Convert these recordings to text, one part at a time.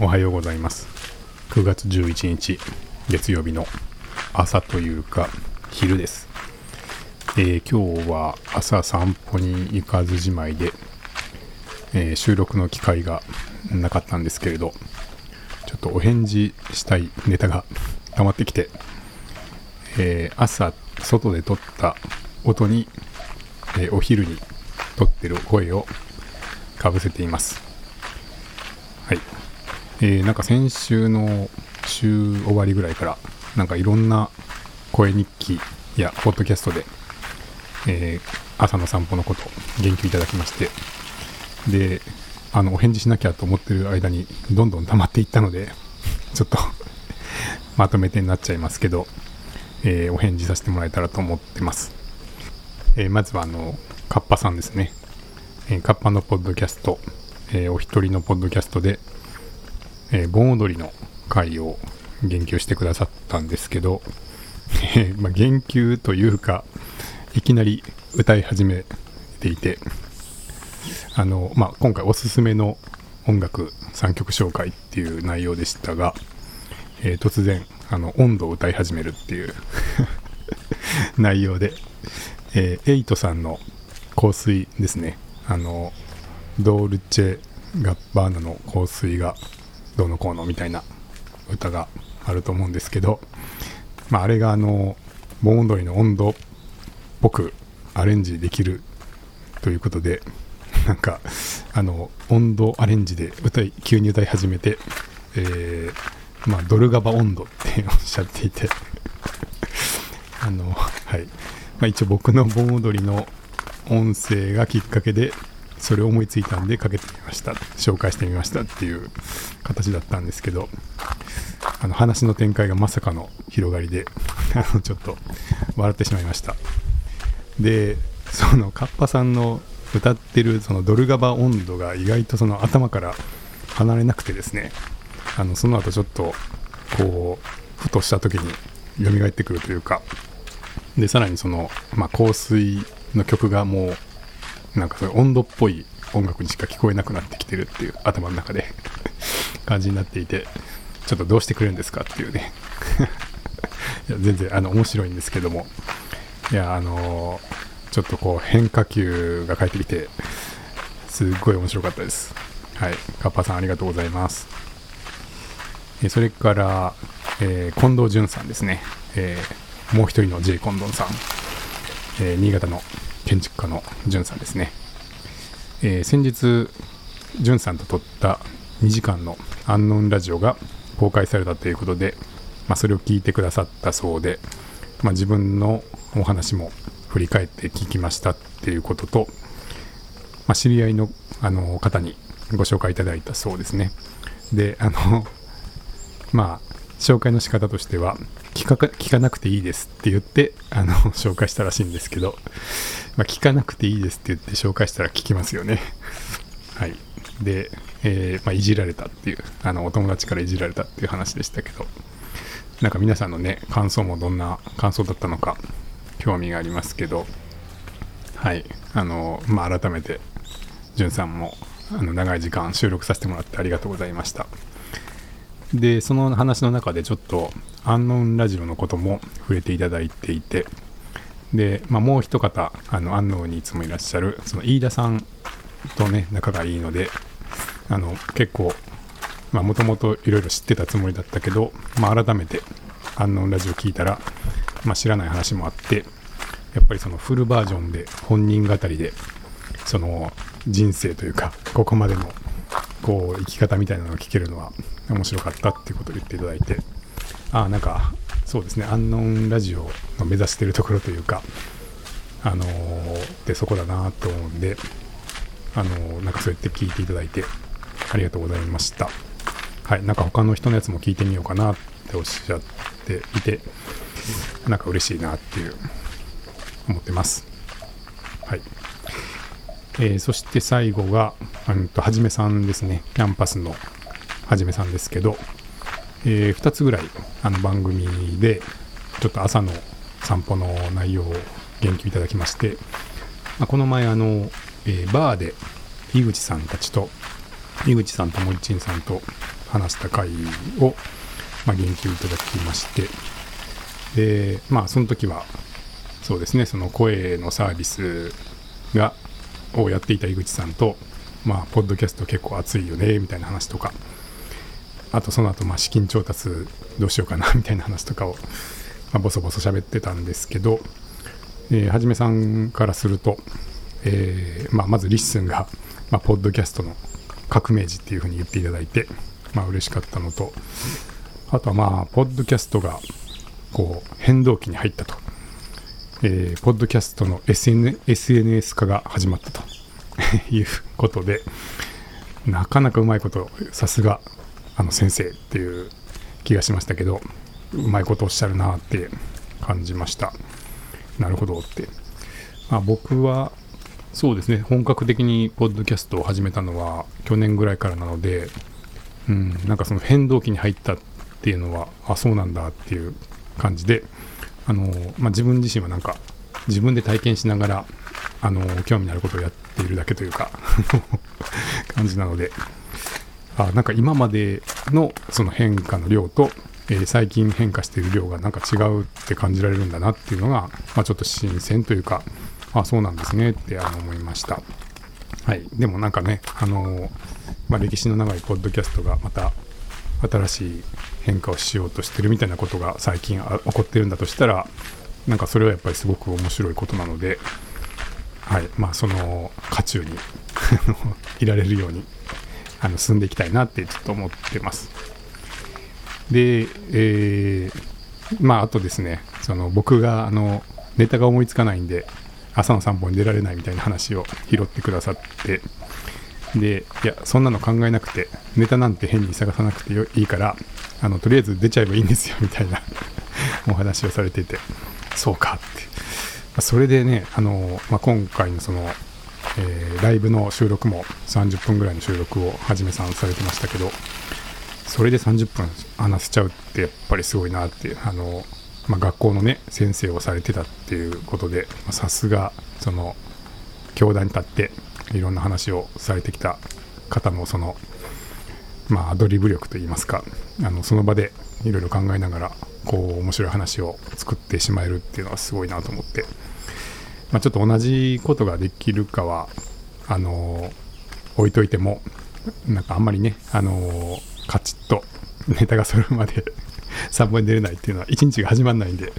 おはようございます。9月11日月曜日の朝というか昼です、えー、今日は朝散歩に行かずじまいで、えー、収録の機会がなかったんですけれどちょっとお返事したいネタが溜まってきて、えー、朝外で撮った音に、えお昼に撮ってる声をかぶせています。はい。えー、なんか先週の週終わりぐらいから、なんかいろんな声日記やポッドキャストで、えー、朝の散歩のこと言及いただきまして、で、あの、お返事しなきゃと思ってる間に、どんどん溜まっていったので、ちょっとまとめてになっちゃいますけど、えー、お返事させてもらえたらと思ってます。えー、まずは、あの、カッパさんですね。えー、カッパのポッドキャスト、えお一人のポッドキャストで、えー、盆踊りの回を言及してくださったんですけど、えー、まあ、言及というか、いきなり歌い始めていて、あの、まあ、今回おすすめの音楽3曲紹介っていう内容でしたが、えー、突然、あの、温度を歌い始めるっていう 内容で、えー、エイトさんの香水ですね、あの、ドールチェ・ガッバーナの香水がどうのこうのみたいな歌があると思うんですけど、まあ、あれがあの盆踊りの温度っぽくアレンジできるということでなんかあの温度アレンジで歌い急に歌い始めて、えー、まあ、ドルガバ温度っておっしゃっていてあのはい、まあ、一応僕の盆踊りの音声がきっかけでそれを思いついたんでかけてみました。紹介してみましたっていう形だったんですけどあの話の展開がまさかの広がりで あのちょっと笑ってしまいました。でそのカッパさんの歌ってるそのドルガバ温度が意外とその頭から離れなくてですねあのその後ちょっとこうふとした時に蘇ってくるというかでさらにその、まあ、香水の曲がもうなんかそういう温度っぽい音楽にしか聞こえなくなってきてるっていう頭の中で 感じになっていてちょっとどうしてくれるんですかっていうね。いや全然あの面白いんですけども。いやあのー、ちょっとこう変化球が返ってきてすっごい面白かったです。はい。カッパさんありがとうございます。えそれから、えー、近藤淳さんですね、えー、もう一人の J 近藤さん、え新潟の建築家のじゅんさんですね、えー、先日じゅんさんと撮った2時間のアンノーンラジオが公開されたということで、まあ、それを聞いてくださったそうで、まあ、自分のお話も振り返って聞きましたっていうことと、まあ、知り合いのあの方にご紹介いただいたそうですね。であのまあ紹介の仕方としては聞か聞かなくていいですって言ってあの 紹介したらしいんですけど、まあ、聞かなくていいですって言って紹介したら聞きますよね。はい。で、えー、まあ、いじられたっていうあのお友達からいじられたっていう話でしたけどなんか皆さんのね感想もどんな感想だったのか興味がありますけどはい。あのまあ改めてじゅんさんもあの長い時間収録させてもらってありがとうございました。でその話の中でちょっとアンノーンラジオのことも触れていただいていてで、まあ、もう一方あのアンノーンにいつもいらっしゃるその飯田さんとね仲がいいのであの結構もともといろいろ知ってたつもりだったけど、まあ、改めてアンノーンラジオ聞いたら、まあ、知らない話もあってやっぱりそのフルバージョンで本人語りでその人生というかここまでのこう生き方みたいなのを聞けるのは面白かったっていうことを言っていただいてああなんかそうですねアンノンラジオの目指してるところというかあのー、でそこだなと思うんであのー、なんかそうやって聞いていただいてありがとうございました。はいなんか他の人のやつも聞いてみようかなっておっしゃっていてなんか嬉しいなっていう思ってます。はい。えー、そして最後が、うんと、はじめさんですね。キャンパスのはじめさんですけど、えー、2つぐらいあの番組で、ちょっと朝の散歩の内容を言及いただきまして、まあ、この前、あの、えー、バーで井口さんたちと、井口さんと森珍さんと、話した回を、まあ、言及いただきましてでまあその時はそうですねその声のサービスがをやっていた井口さんとまあポッドキャスト結構熱いよねみたいな話とかあとその後まあ資金調達どうしようかなみたいな話とかを、まあ、ボソボソ喋ってたんですけど、えー、はじめさんからすると、えーまあ、まず LISTEN が、まあ、ポッドキャストの革命児っていうふうに言っていただいて、まあ嬉しかったのと、あとはまあ、ポッドキャストがこう変動期に入ったと。えー、ポッドキャストの SN SNS 化が始まったということで、なかなかうまいこと、さすが、あの先生っていう気がしましたけど、うまいことおっしゃるなって感じました。なるほどって。まあ、僕は、そうですね、本格的にポッドキャストを始めたのは去年ぐらいからなので、うん、なんかその変動期に入ったっていうのは、あ、そうなんだっていう感じで、あのまあ、自分自身はなんか自分で体験しながらあの興味のあることをやっているだけというか 感じなのであなんか今までのその変化の量と、えー、最近変化している量がなんか違うって感じられるんだなっていうのが、まあ、ちょっと新鮮というかあそうなんですねってあの思いました。はい、でもなんかね、あのまあ、歴史の長いポッドキャストがまた新しい変化をしようとしてるみたいなことが最近起こってるんだとしたらなんかそれはやっぱりすごく面白いことなので、はいまあ、その渦中に いられるようにあの進んでいきたいなってちょっと思ってます。で、えー、まああとですねその僕があのネタが思いつかないんで朝の散歩に出られないみたいな話を拾ってくださってでいやそんなの考えなくてネタなんて変に探さなくていいからあのとりあえず出ちゃえばいいんですよ みたいなお話をされていてそうかって。それでねあの、まあ、今回のその、えー、ライブの収録も30分ぐらいの収録をはじめさんされてましたけどそれで30分話せちゃうってやっぱりすごいなってあの、まあ、学校のね先生をされてたっていうことでさすがその教壇に立っていろんな話をされてきた方のそのまあアドリブ力といいますかあのその場でいろいろ考えながらこう面白い話を作ってしまえるっていうのはすごいなと思って、まあ、ちょっと同じことができるかはあの置いといてもなんかあんまりねあのカチッとネタが揃うまで 3本に出れないっていうのは1日が始まらないんで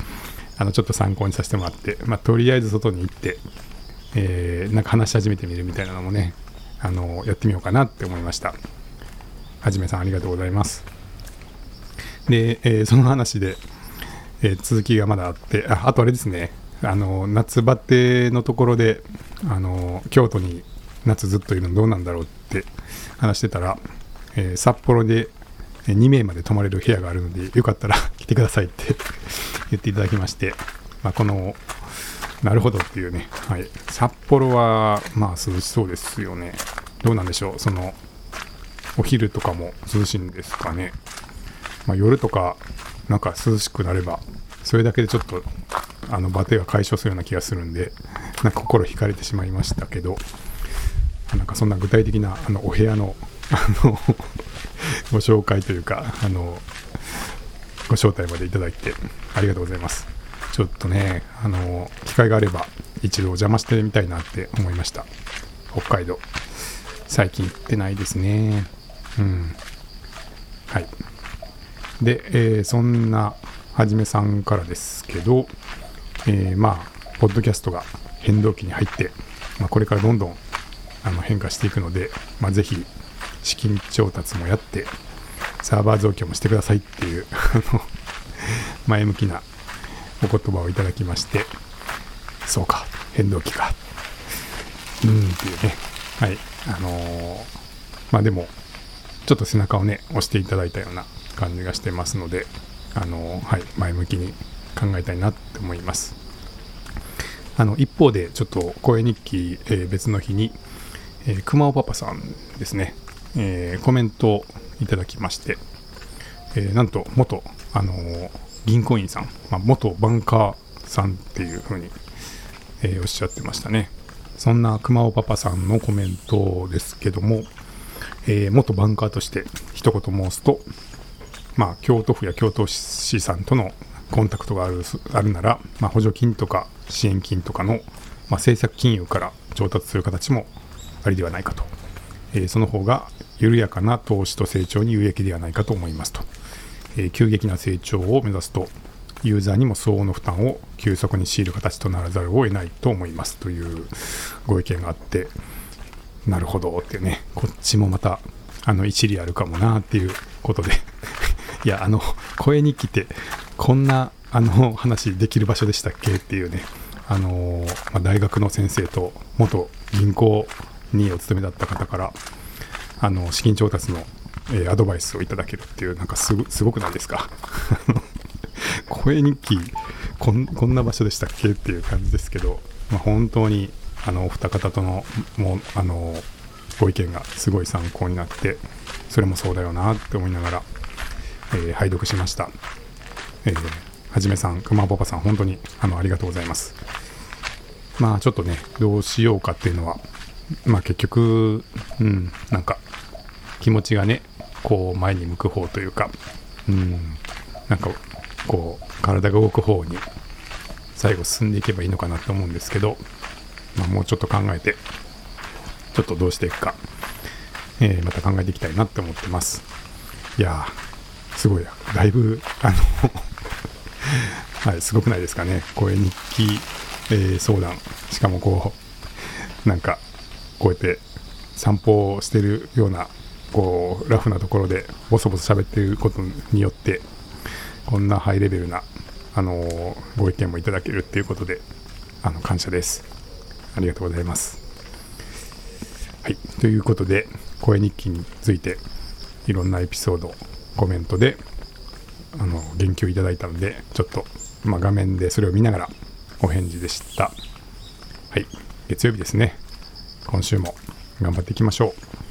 あのちょっと参考にさせてもらって、まあ、とりあえず外に行ってえー、なんか話し始めてみるみたいなのもね、あのやってみようかなって思いました。はじめさんありがとうございます。で、えー、その話で、えー、続きがまだあってあ、あとあれですね、あの夏バテのところで、あの京都に夏ずっといるのどうなんだろうって話してたら、えー、札幌で2名まで泊まれる部屋があるので、よかったら 来てくださいって 言っていただきまして、まあ、このなるほどっていうね。はい。札幌は、まあ涼しそうですよね。どうなんでしょう。その、お昼とかも涼しいんですかね。まあ、夜とか、なんか涼しくなれば、それだけでちょっと、あの、バテが解消するような気がするんで、なんか心惹かれてしまいましたけど、なんかそんな具体的な、あの、お部屋の、あのご紹介というか、あの、ご招待までいただいて、ありがとうございます。ちょっとね、あの、機会があれば一度お邪魔してみたいなって思いました。北海道。最近行ってないですね。うん。はい。で、えー、そんなはじめさんからですけど、えー、まあ、ポッドキャストが変動期に入って、まあ、これからどんどんあの変化していくので、まあ、ぜひ資金調達もやって、サーバー増強もしてくださいっていう 前向きなお言葉をいただきまして、そうか、変動期か。うんっていうね。はい。あのー、まあでも、ちょっと背中をね、押していただいたような感じがしてますので、あのー、はい、前向きに考えたいなって思います。あの、一方で、ちょっと声日記、えー、別の日に、えー、熊尾パパさんですね、えー、コメントをいただきまして、えー、なんと元、あのー、銀行員さん、まあ、元バンカーさんっていう風に、えー、おっしゃってましたね。そんな熊尾パパさんのコメントですけども、えー、元バンカーとして一言申すと、まあ、京都府や京都市さんとのコンタクトがあるあるなら、まあ、補助金とか支援金とかの、まあ、政策金融から調達する形もありではないかと、えー、その方が緩やかな投資と成長に有益ではないかと思いますと、え、急激な成長を目指すとユーザーにも相応の負担を急速に強いる形とならざるを得ないと思いますというご意見があってなるほどってね こっちもまたあの一理あるかもなっていうことで。いやあの声日記ってこんなあの話できる場所でしたっけっていうね。あのまあ、大学の先生と元銀行にお勤めだった方からあの資金調達の、えー、アドバイスをいただけるっていうなんかすすごくないですか？声日記こんこんな場所でしたっけっていう感じですけど、まあ、本当にあのお二方とのもうあのご意見がすごい参考になってそれもそうだよなって思いながら、えー、拝読しました、えー、はじめさん熊パパさん本当にあのありがとうございます。まあちょっとねどうしようかっていうのはまあ結局うんなんか気持ちがねこう前に向く方というかうん。なんかこう体が動く方に最後進んでいけばいいのかなと思うんですけど、まあ、もうちょっと考えてちょっとどうしていくか、えー、また考えていきたいなって思ってます。いやーすごいだいぶあの はいすごくないですかね。声日記、えー、相談。しかもこうなんかこうやって散歩をしてるようなこうラフなところでボソボソ喋っていることによってこんなハイレベルな、あの、ご意見もいただけるっていうことで、あの、感謝です。ありがとうございます。はい。ということで、声日記について、いろんなエピソード、コメントで、あの、言及いただいたので、ちょっと、まあ、画面でそれを見ながらお返事でした。はい。月曜日ですね。今週も頑張っていきましょう。